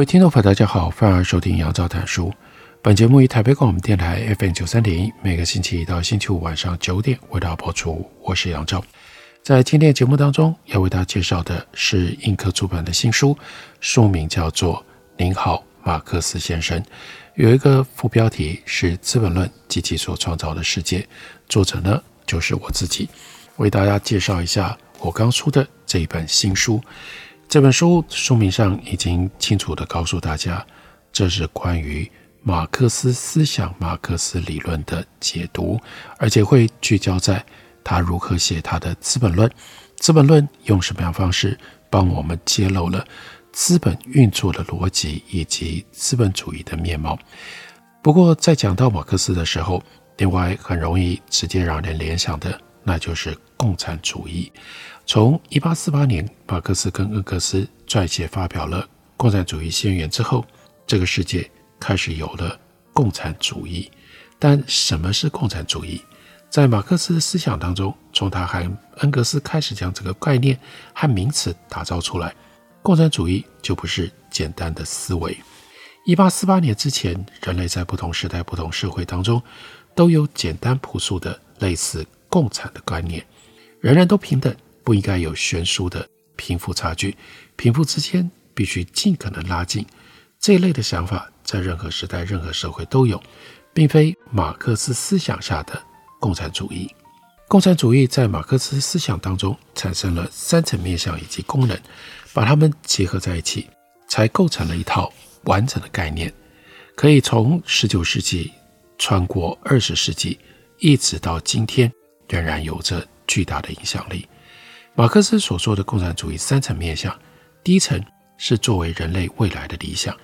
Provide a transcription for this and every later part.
各位听众朋友，大家好，欢迎收听杨照谈书。本节目于台北广播电台 FM 九三点一，每个星期一到星期五晚上九点为大家播出。我是杨照。在今天的节目当中，要为大家介绍的是印刻出版的新书，书名叫做《您好，马克思先生》，有一个副标题是《资本论及其所创造的世界》，作者呢就是我自己。为大家介绍一下我刚出的这一本新书。这本书书名上已经清楚地告诉大家，这是关于马克思思想、马克思理论的解读，而且会聚焦在他如何写他的《资本论》。《资本论》用什么样方式帮我们揭露了资本运作的逻辑以及资本主义的面貌？不过，在讲到马克思的时候，另外很容易直接让人联想的，那就是共产主义。从一八四八年，马克思跟恩格斯撰写发表了《共产主义宣言》之后，这个世界开始有了共产主义。但什么是共产主义？在马克思的思想当中，从他和恩格斯开始将这个概念和名词打造出来，共产主义就不是简单的思维。一八四八年之前，人类在不同时代、不同社会当中，都有简单朴素的类似共产的观念，人人都平等。不应该有悬殊的贫富差距，贫富之间必须尽可能拉近。这一类的想法在任何时代、任何社会都有，并非马克思思想下的共产主义。共产主义在马克思思想当中产生了三层面向以及功能，把它们结合在一起，才构成了一套完整的概念，可以从十九世纪穿过二十世纪，一直到今天，仍然有着巨大的影响力。马克思所说的共产主义三层面向，第一层是作为人类未来的理想，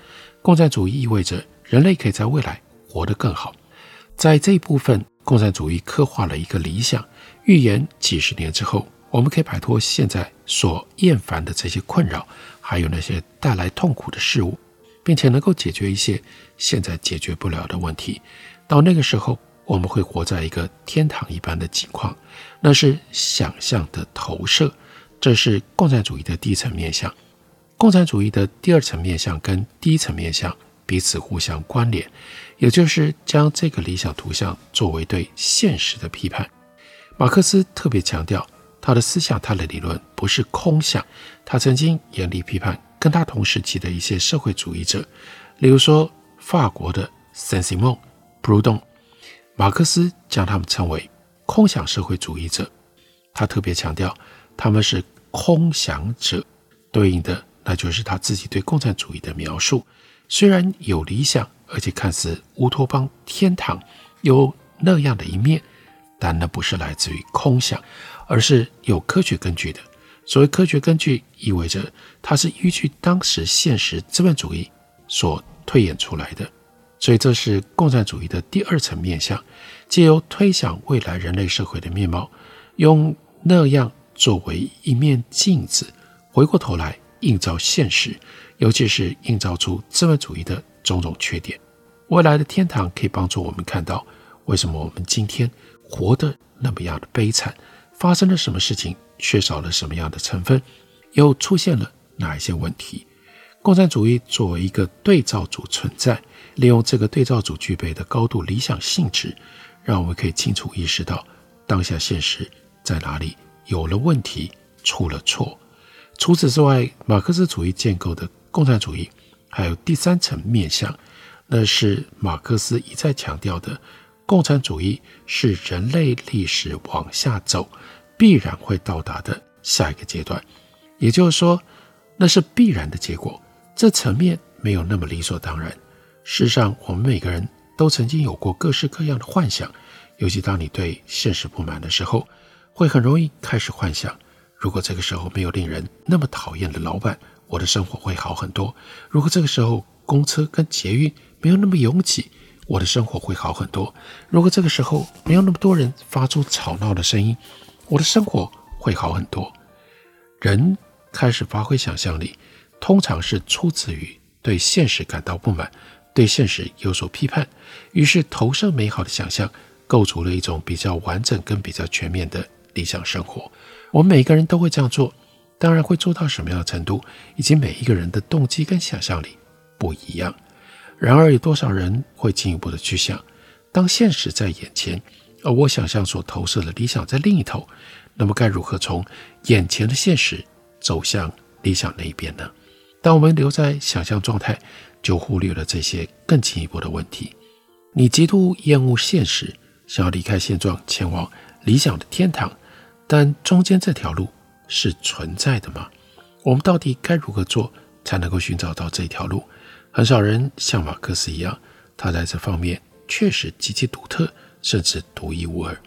共产主义意味着人类可以在未来活得更好。在这一部分，共产主义刻画了一个理想，预言几十年之后，我们可以摆脱现在所厌烦的这些困扰，还有那些带来痛苦的事物，并且能够解决一些现在解决不了的问题。到那个时候，我们会活在一个天堂一般的景况，那是想象的投射。这是共产主义的第一层面相。共产主义的第二层面相跟第一层面相彼此互相关联，也就是将这个理想图像作为对现实的批判。马克思特别强调，他的思想、他的理论不是空想。他曾经严厉批判跟他同时期的一些社会主义者，例如说法国的圣西蒙、普鲁东。马克思将他们称为空想社会主义者，他特别强调他们是空想者，对应的那就是他自己对共产主义的描述。虽然有理想，而且看似乌托邦天堂有那样的一面，但那不是来自于空想，而是有科学根据的。所谓科学根据，意味着它是依据当时现实资本主义所推演出来的。所以，这是共产主义的第二层面向，借由推想未来人类社会的面貌，用那样作为一面镜子，回过头来映照现实，尤其是映照出资本主义的种种缺点。未来的天堂可以帮助我们看到，为什么我们今天活得那么样的悲惨，发生了什么事情，缺少了什么样的成分，又出现了哪一些问题。共产主义作为一个对照组存在。利用这个对照组具备的高度理想性质，让我们可以清楚意识到当下现实在哪里有了问题，出了错。除此之外，马克思主义建构的共产主义还有第三层面向，那是马克思一再强调的：共产主义是人类历史往下走必然会到达的下一个阶段。也就是说，那是必然的结果。这层面没有那么理所当然。事实上，我们每个人都曾经有过各式各样的幻想，尤其当你对现实不满的时候，会很容易开始幻想如果这个时候没有令人那么讨厌的老板，我的生活会好很多；如果这个时候公车跟捷运没有那么拥挤，我的生活会好很多；如果这个时候没有那么多人发出吵闹的声音，我的生活会好很多。人开始发挥想象力，通常是出自于对现实感到不满，对现实有所批判，于是投射美好的想象，构筑了一种比较完整跟比较全面的理想生活。我们每个人都会这样做，当然会做到什么样的程度，以及每一个人的动机跟想象力不一样。然而，有多少人会进一步的去想，当现实在眼前，而我想象所投射的理想在另一头，那么该如何从眼前的现实走向理想那一边呢？当我们留在想象状态，就忽略了这些更进一步的问题。你极度厌恶现实，想要离开现状，前往理想的天堂，但中间这条路是存在的吗？我们到底该如何做才能够寻找到这条路？很少人像马克思一样，他在这方面确实极其独特，甚至独一无二。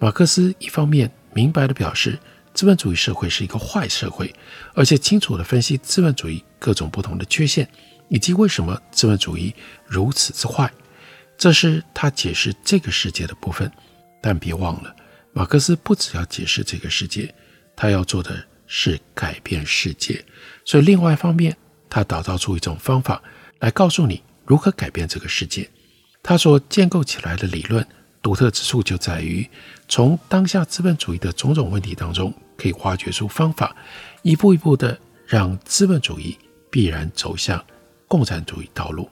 马克思一方面明白地表示，资本主义社会是一个坏社会，而且清楚地分析资本主义各种不同的缺陷，以及为什么资本主义如此之坏。这是他解释这个世界的部分。但别忘了，马克思不只要解释这个世界，他要做的是改变世界。所以，另外一方面，他打造出一种方法。来告诉你如何改变这个世界。他所建构起来的理论独特之处就在于，从当下资本主义的种种问题当中，可以挖掘出方法，一步一步的让资本主义必然走向共产主义道路。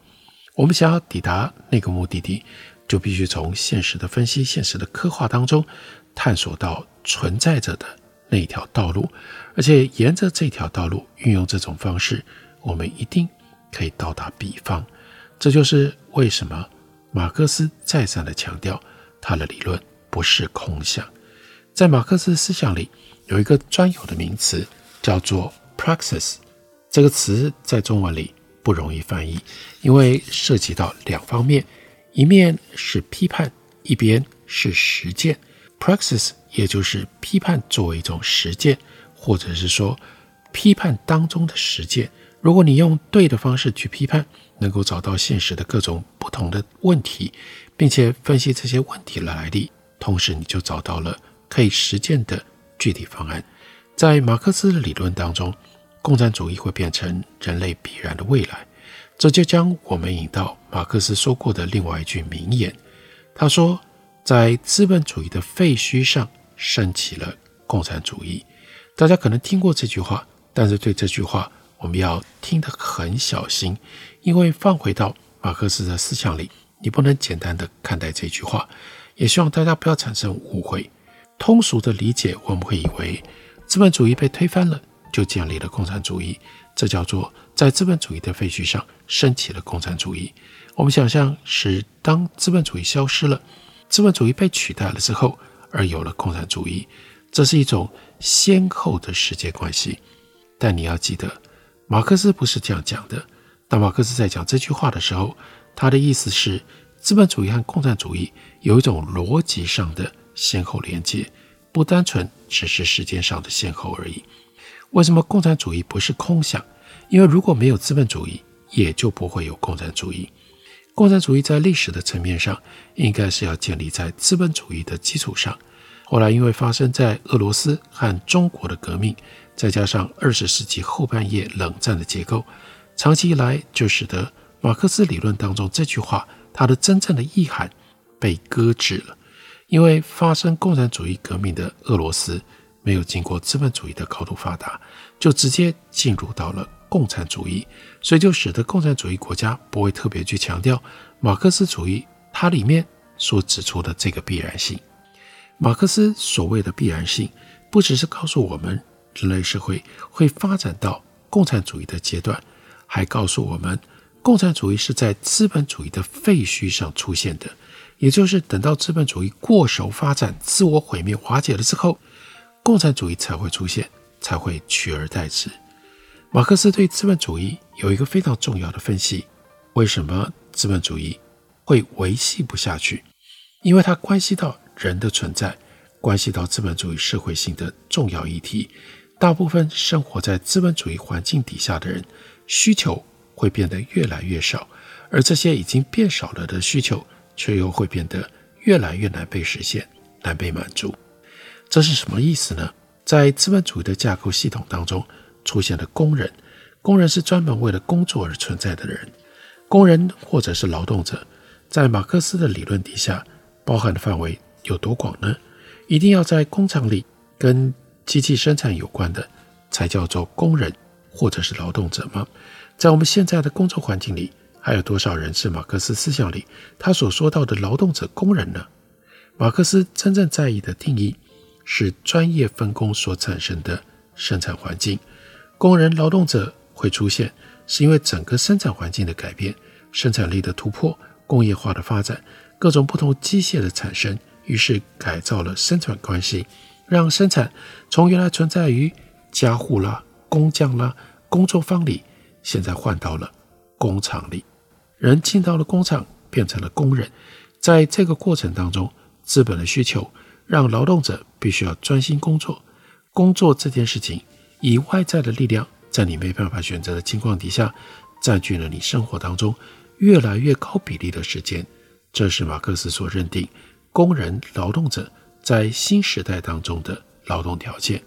我们想要抵达那个目的地，就必须从现实的分析、现实的刻画当中，探索到存在着的那条道路，而且沿着这条道路运用这种方式，我们一定。可以到达彼方，这就是为什么马克思再三地强调他的理论不是空想。在马克思思想里有一个专有的名词叫做 praxis，这个词在中文里不容易翻译，因为涉及到两方面，一面是批判，一边是实践。praxis 也就是批判作为一种实践，或者是说批判当中的实践。如果你用对的方式去批判，能够找到现实的各种不同的问题，并且分析这些问题的来历，同时你就找到了可以实践的具体方案。在马克思的理论当中，共产主义会变成人类必然的未来，这就将我们引到马克思说过的另外一句名言。他说，在资本主义的废墟上升起了共产主义。大家可能听过这句话，但是对这句话。我们要听得很小心，因为放回到马克思的思想里，你不能简单的看待这句话。也希望大家不要产生误会。通俗的理解，我们会以为资本主义被推翻了，就建立了共产主义，这叫做在资本主义的废墟上升起了共产主义。我们想象是当资本主义消失了，资本主义被取代了之后，而有了共产主义，这是一种先后的世界关系。但你要记得。马克思不是这样讲的。当马克思在讲这句话的时候，他的意思是，资本主义和共产主义有一种逻辑上的先后连接，不单纯只是时间上的先后而已。为什么共产主义不是空想？因为如果没有资本主义，也就不会有共产主义。共产主义在历史的层面上，应该是要建立在资本主义的基础上。后来因为发生在俄罗斯和中国的革命。再加上二十世纪后半叶冷战的结构，长期以来就使得马克思理论当中这句话它的真正的意涵被搁置了。因为发生共产主义革命的俄罗斯没有经过资本主义的高度发达，就直接进入到了共产主义，所以就使得共产主义国家不会特别去强调马克思主义它里面所指出的这个必然性。马克思所谓的必然性，不只是告诉我们。人类社会会发展到共产主义的阶段，还告诉我们，共产主义是在资本主义的废墟上出现的，也就是等到资本主义过熟发展、自我毁灭、瓦解了之后，共产主义才会出现，才会取而代之。马克思对资本主义有一个非常重要的分析：为什么资本主义会维系不下去？因为它关系到人的存在，关系到资本主义社会性的重要议题。大部分生活在资本主义环境底下的人，需求会变得越来越少，而这些已经变少了的需求，却又会变得越来越难被实现、难被满足。这是什么意思呢？在资本主义的架构系统当中，出现了工人。工人是专门为了工作而存在的人。工人或者是劳动者，在马克思的理论底下，包含的范围有多广呢？一定要在工厂里跟机器生产有关的，才叫做工人或者是劳动者吗？在我们现在的工作环境里，还有多少人是马克思思想里他所说到的劳动者、工人呢？马克思真正在意的定义是专业分工所产生的生产环境。工人、劳动者会出现，是因为整个生产环境的改变、生产力的突破、工业化的发展、各种不同机械的产生，于是改造了生产关系。让生产从原来存在于家户啦、工匠啦、工作坊里，现在换到了工厂里。人进到了工厂，变成了工人。在这个过程当中，资本的需求让劳动者必须要专心工作。工作这件事情，以外在的力量，在你没办法选择的情况底下，占据了你生活当中越来越高比例的时间。这是马克思所认定工人、劳动者。在新时代当中的劳动条件，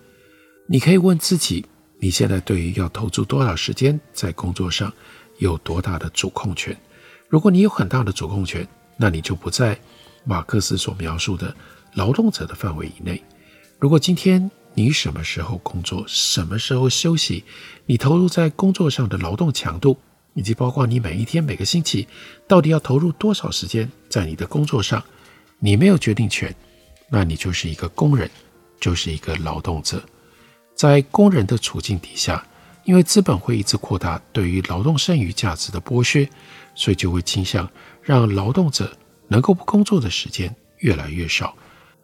你可以问自己：你现在对于要投注多少时间在工作上，有多大的主控权？如果你有很大的主控权，那你就不在马克思所描述的劳动者的范围以内。如果今天你什么时候工作，什么时候休息，你投入在工作上的劳动强度，以及包括你每一天、每个星期到底要投入多少时间在你的工作上，你没有决定权。那你就是一个工人，就是一个劳动者。在工人的处境底下，因为资本会一直扩大对于劳动剩余价值的剥削，所以就会倾向让劳动者能够不工作的时间越来越少。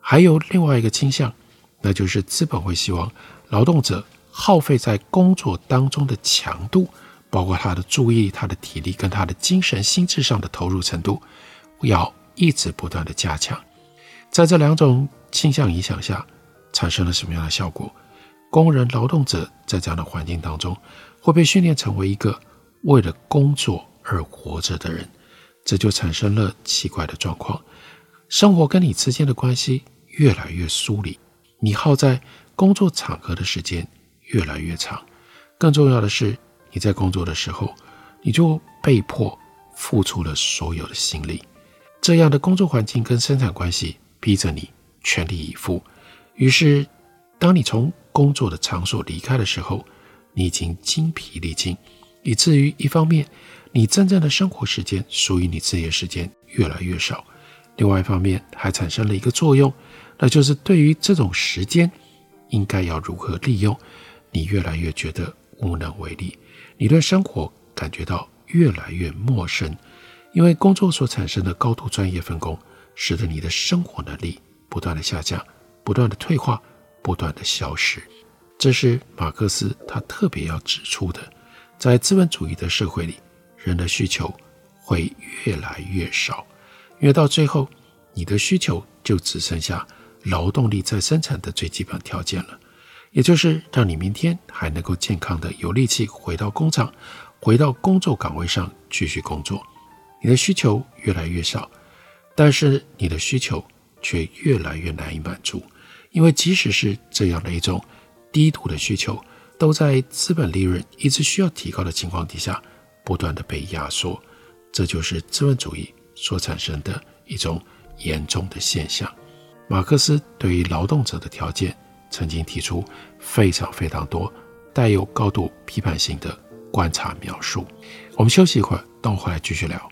还有另外一个倾向，那就是资本会希望劳动者耗费在工作当中的强度，包括他的注意力、他的体力跟他的精神心智上的投入程度，要一直不断的加强。在这两种倾向影响下，产生了什么样的效果？工人、劳动者在这样的环境当中，会被训练成为一个为了工作而活着的人，这就产生了奇怪的状况。生活跟你之间的关系越来越疏离，你耗在工作场合的时间越来越长。更重要的是，你在工作的时候，你就被迫付出了所有的心力。这样的工作环境跟生产关系。逼着你全力以赴，于是，当你从工作的场所离开的时候，你已经精疲力尽，以至于一方面，你真正的生活时间属于你自己的时间越来越少；另外一方面，还产生了一个作用，那就是对于这种时间应该要如何利用，你越来越觉得无能为力，你对生活感觉到越来越陌生，因为工作所产生的高度专业分工。使得你的生活能力不断的下降，不断的退化，不断的消失。这是马克思他特别要指出的，在资本主义的社会里，人的需求会越来越少，因为到最后，你的需求就只剩下劳动力在生产的最基本条件了，也就是让你明天还能够健康的有力气回到工厂，回到工作岗位上继续工作。你的需求越来越少。但是你的需求却越来越难以满足，因为即使是这样的一种低度的需求，都在资本利润一直需要提高的情况底下，不断的被压缩。这就是资本主义所产生的一种严重的现象。马克思对于劳动者的条件曾经提出非常非常多带有高度批判性的观察描述。我们休息一会儿，等我回来继续聊。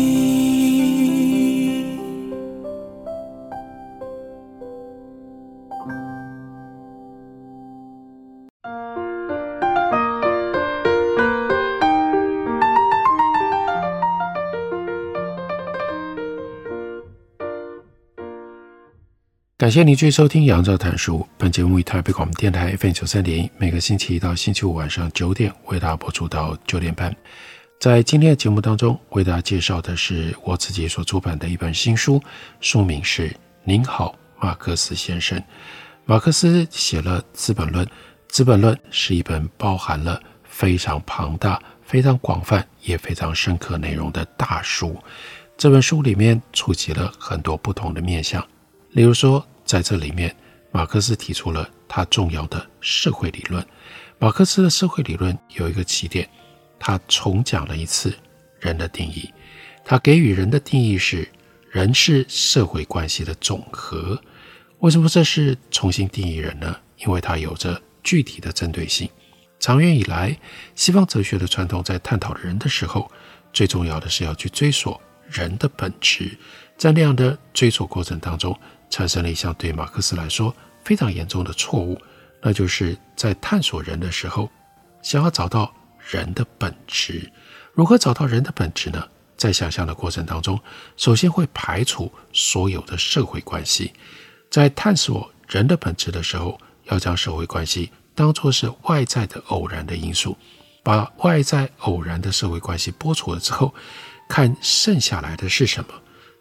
感谢您继续收听《杨照谈书》。本节目以台北广播电台 FM 九三点一，每个星期一到星期五晚上九点为大家播出到九点半。在今天的节目当中，为大家介绍的是我自己所出版的一本新书，书名是《您好，马克思先生》。马克思写了《资本论》，《资本论》是一本包含了非常庞大、非常广泛也非常深刻内容的大书。这本书里面触及了很多不同的面向，例如说。在这里面，马克思提出了他重要的社会理论。马克思的社会理论有一个起点，他重讲了一次人的定义。他给予人的定义是：人是社会关系的总和。为什么这是重新定义人呢？因为它有着具体的针对性。长远以来，西方哲学的传统在探讨人的时候，最重要的是要去追索人的本质。在那样的追索过程当中，产生了一项对马克思来说非常严重的错误，那就是在探索人的时候，想要找到人的本质。如何找到人的本质呢？在想象的过程当中，首先会排除所有的社会关系。在探索人的本质的时候，要将社会关系当作是外在的偶然的因素，把外在偶然的社会关系剥除了之后，看剩下来的是什么。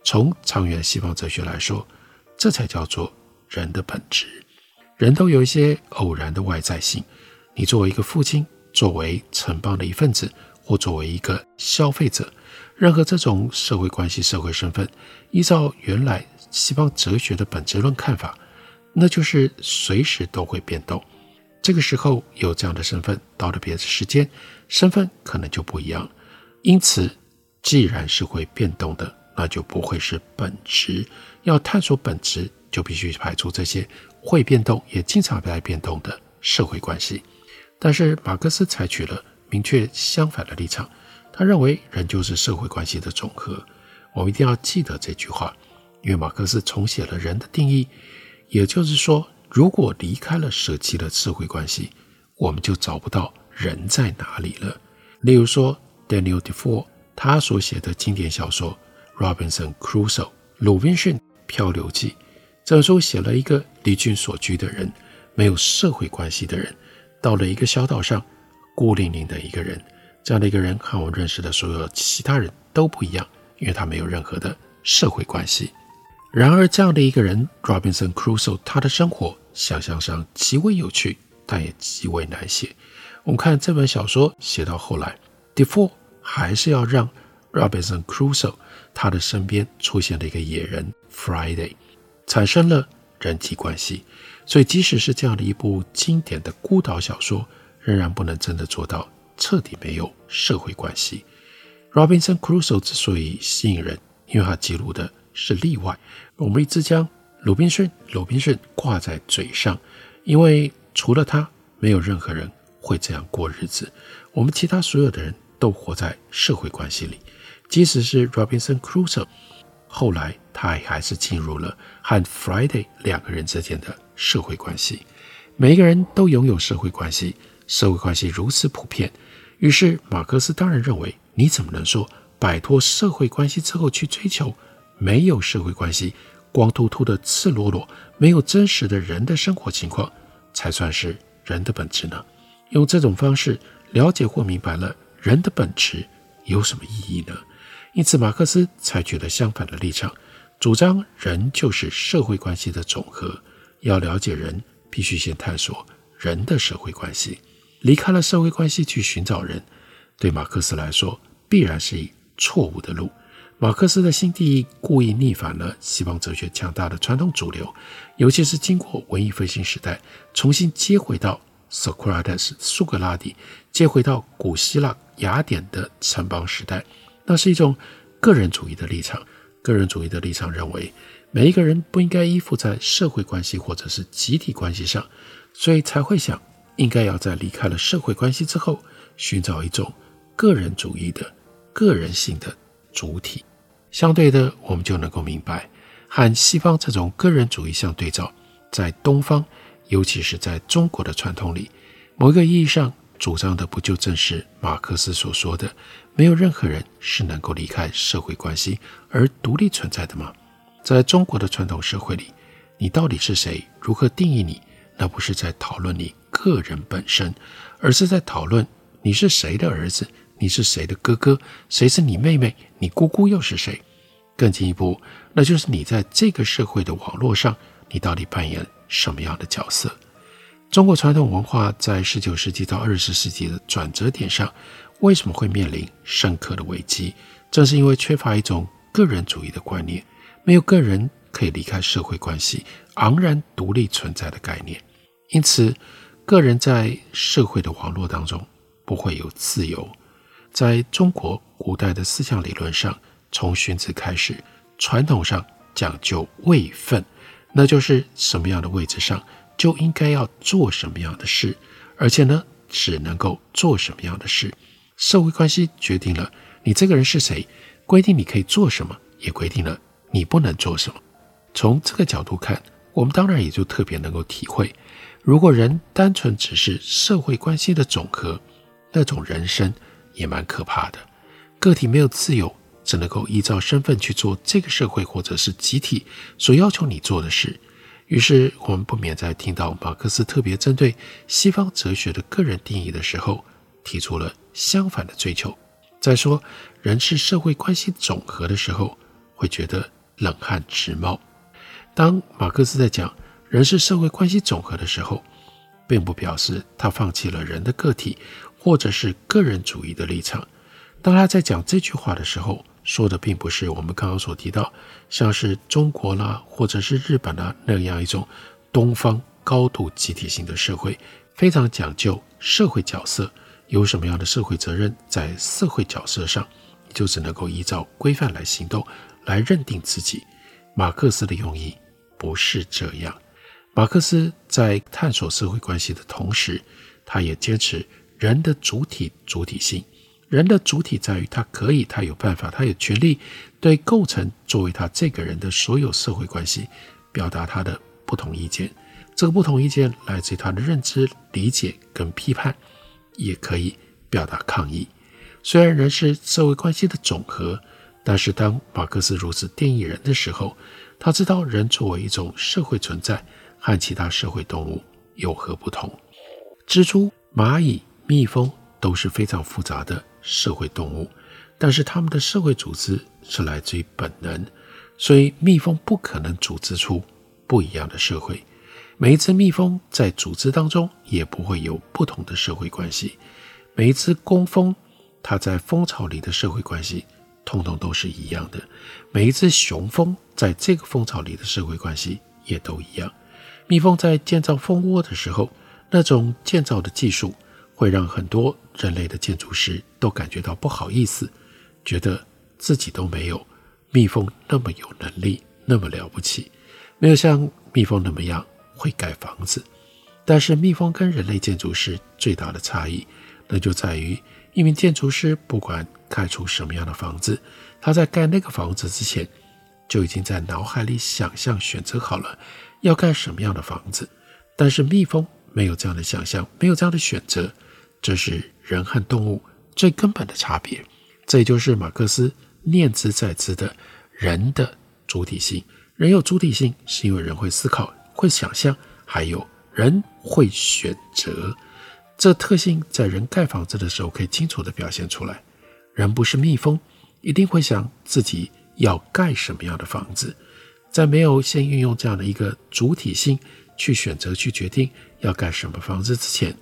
从长远西方哲学来说，这才叫做人的本质。人都有一些偶然的外在性。你作为一个父亲，作为城邦的一份子，或作为一个消费者，任何这种社会关系、社会身份，依照原来西方哲学的本质论看法，那就是随时都会变动。这个时候有这样的身份，到了别的时间，身份可能就不一样。因此，既然是会变动的，那就不会是本质。要探索本质，就必须排除这些会变动也经常在变动的社会关系。但是马克思采取了明确相反的立场，他认为人就是社会关系的总和。我们一定要记得这句话，因为马克思重写了人的定义。也就是说，如果离开了、舍弃了社会关系，我们就找不到人在哪里了。例如说，Daniel Defoe 他所写的经典小说《Robinson Crusoe》鲁滨逊。漂流记这本书写了一个离群所居的人，没有社会关系的人，到了一个小岛上，孤零零的一个人。这样的一个人和我认识的所有其他人都不一样，因为他没有任何的社会关系。然而，这样的一个人，Robinson Crusoe，他的生活想象上极为有趣，但也极为难写。我们看这本小说写到后来，Defoe 还是要让 Robinson Crusoe 他的身边出现了一个野人。Friday 产生了人际关系，所以即使是这样的一部经典的孤岛小说，仍然不能真的做到彻底没有社会关系。Robinson Crusoe 之所以吸引人，因为他记录的是例外。我们一直将鲁滨逊、鲁滨逊挂在嘴上，因为除了他，没有任何人会这样过日子。我们其他所有的人都活在社会关系里，即使是 Robinson Crusoe。后来，他也还是进入了和 Friday 两个人之间的社会关系。每一个人都拥有社会关系，社会关系如此普遍，于是马克思当然认为，你怎么能说摆脱社会关系之后去追求没有社会关系、光秃秃的赤裸裸、没有真实的人的生活情况，才算是人的本质呢？用这种方式了解或明白了人的本质有什么意义呢？因此，马克思采取了相反的立场，主张人就是社会关系的总和。要了解人，必须先探索人的社会关系。离开了社会关系去寻找人，对马克思来说必然是一错误的路。马克思的新定义故意逆反了西方哲学强大的传统主流，尤其是经过文艺复兴时代，重新接回到 Socrates 苏格拉底，接回到古希腊雅典的城邦时代。那是一种个人主义的立场。个人主义的立场认为，每一个人不应该依附在社会关系或者是集体关系上，所以才会想，应该要在离开了社会关系之后，寻找一种个人主义的、个人性的主体。相对的，我们就能够明白，和西方这种个人主义相对照，在东方，尤其是在中国的传统里，某一个意义上主张的不就正是马克思所说的，没有任何人是能够离开社会关系而独立存在的吗？在中国的传统社会里，你到底是谁？如何定义你？那不是在讨论你个人本身，而是在讨论你是谁的儿子，你是谁的哥哥，谁是你妹妹，你姑姑又是谁？更进一步，那就是你在这个社会的网络上，你到底扮演什么样的角色？中国传统文化在十九世纪到二十世纪的转折点上，为什么会面临深刻的危机？正是因为缺乏一种个人主义的观念，没有个人可以离开社会关系，昂然独立存在的概念。因此，个人在社会的网络当中不会有自由。在中国古代的思想理论上，从荀子开始，传统上讲究位分，那就是什么样的位置上就应该要做什么样的事，而且呢，只能够做什么样的事。社会关系决定了你这个人是谁，规定你可以做什么，也规定了你不能做什么。从这个角度看，我们当然也就特别能够体会。如果人单纯只是社会关系的总和，那种人生也蛮可怕的。个体没有自由，只能够依照身份去做这个社会或者是集体所要求你做的事。于是我们不免在听到马克思特别针对西方哲学的个人定义的时候，提出了相反的追求。再说人是社会关系总和的时候，会觉得冷汗直冒。当马克思在讲人是社会关系总和的时候，并不表示他放弃了人的个体或者是个人主义的立场。当他在讲这句话的时候，说的并不是我们刚刚所提到，像是中国啦或者是日本啦那样一种东方高度集体性的社会，非常讲究社会角色，有什么样的社会责任，在社会角色上，就只能够依照规范来行动，来认定自己。马克思的用意不是这样。马克思在探索社会关系的同时，他也坚持人的主体主体性。人的主体在于他可以，他有办法，他有权利对构成作为他这个人的所有社会关系表达他的不同意见。这个不同意见来自于他的认知、理解跟批判，也可以表达抗议。虽然人是社会关系的总和，但是当马克思如此定义人的时候，他知道人作为一种社会存在。和其他社会动物有何不同？蜘蛛、蚂蚁、蜜蜂都是非常复杂的社会动物，但是它们的社会组织是来自于本能，所以蜜蜂不可能组织出不一样的社会。每一只蜜蜂在组织当中也不会有不同的社会关系。每一只工蜂，它在蜂巢里的社会关系，通通都是一样的。每一只雄蜂在这个蜂巢里的社会关系也都一样。蜜蜂在建造蜂窝的时候，那种建造的技术会让很多人类的建筑师都感觉到不好意思，觉得自己都没有蜜蜂那么有能力，那么了不起，没有像蜜蜂那么样会盖房子。但是蜜蜂跟人类建筑师最大的差异，那就在于一名建筑师不管盖出什么样的房子，他在盖那个房子之前，就已经在脑海里想象选择好了。要盖什么样的房子？但是蜜蜂没有这样的想象，没有这样的选择，这是人和动物最根本的差别。这也就是马克思念兹在兹的人的主体性。人有主体性，是因为人会思考、会想象，还有人会选择。这特性在人盖房子的时候可以清楚地表现出来。人不是蜜蜂，一定会想自己要盖什么样的房子。在没有先运用这样的一个主体性去选择、去决定要盖什么房子之前，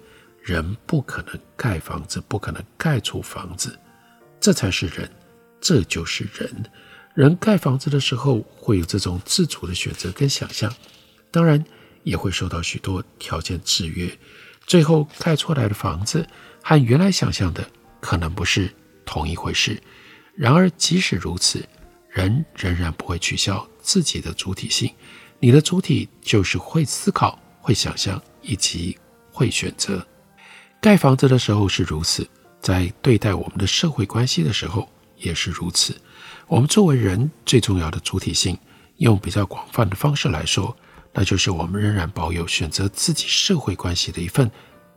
人不可能盖房子，不可能盖出房子。这才是人，这就是人。人盖房子的时候会有这种自主的选择跟想象，当然也会受到许多条件制约。最后盖出来的房子和原来想象的可能不是同一回事。然而，即使如此，人仍然不会取消自己的主体性。你的主体就是会思考、会想象以及会选择。盖房子的时候是如此，在对待我们的社会关系的时候也是如此。我们作为人最重要的主体性，用比较广泛的方式来说，那就是我们仍然保有选择自己社会关系的一份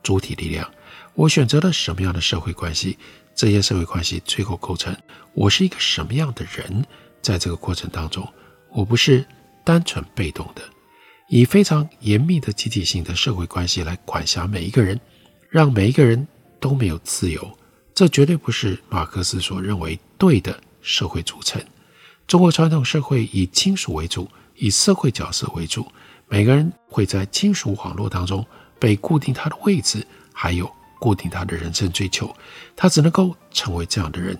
主体力量。我选择了什么样的社会关系，这些社会关系最后构成我是一个什么样的人。在这个过程当中，我不是单纯被动的，以非常严密的集体性的社会关系来管辖每一个人，让每一个人都没有自由。这绝对不是马克思所认为对的社会组成。中国传统社会以亲属为主，以社会角色为主，每个人会在亲属网络当中被固定他的位置，还有固定他的人生追求，他只能够成为这样的人。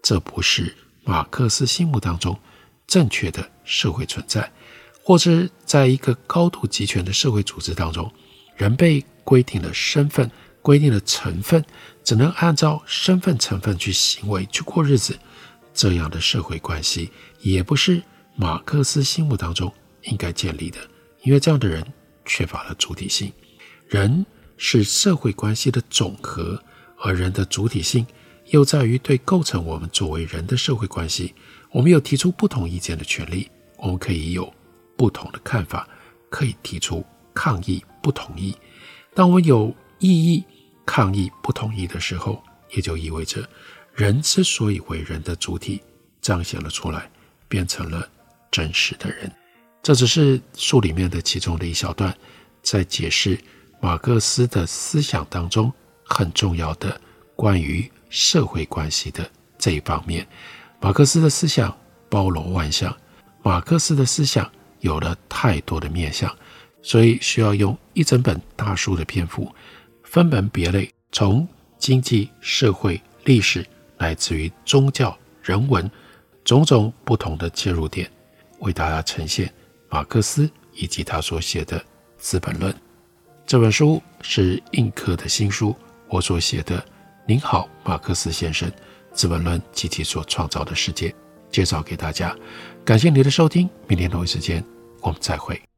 这不是马克思心目当中正确的社会存在，或者在一个高度集权的社会组织当中，人被规定了身份，规定了成分，只能按照身份成分去行为去过日子。这样的社会关系也不是马克思心目当中应该建立的，因为这样的人缺乏了主体性。人是社会关系的总和，而人的主体性又在于对构成我们作为人的社会关系，我们有提出不同意见的权利，我们可以有不同的看法，可以提出抗议不同意。当我有异议、抗议不同意的时候，也就意味着。人之所以为人的主体，彰显了出来，变成了真实的人。这只是书里面的其中的一小段，在解释马克思的思想当中很重要的关于社会关系的这一方面。马克思的思想包罗万象，马克思的思想有了太多的面向，所以需要用一整本大书的篇幅，分门别类，从经济、社会、历史。来自于宗教、人文种种不同的切入点，为大家呈现马克思以及他所写的《资本论》这本书是印刻的新书，我所写的《您好，马克思先生》《资本论及其所创造的世界》，介绍给大家。感谢您的收听，明天同一时间我们再会。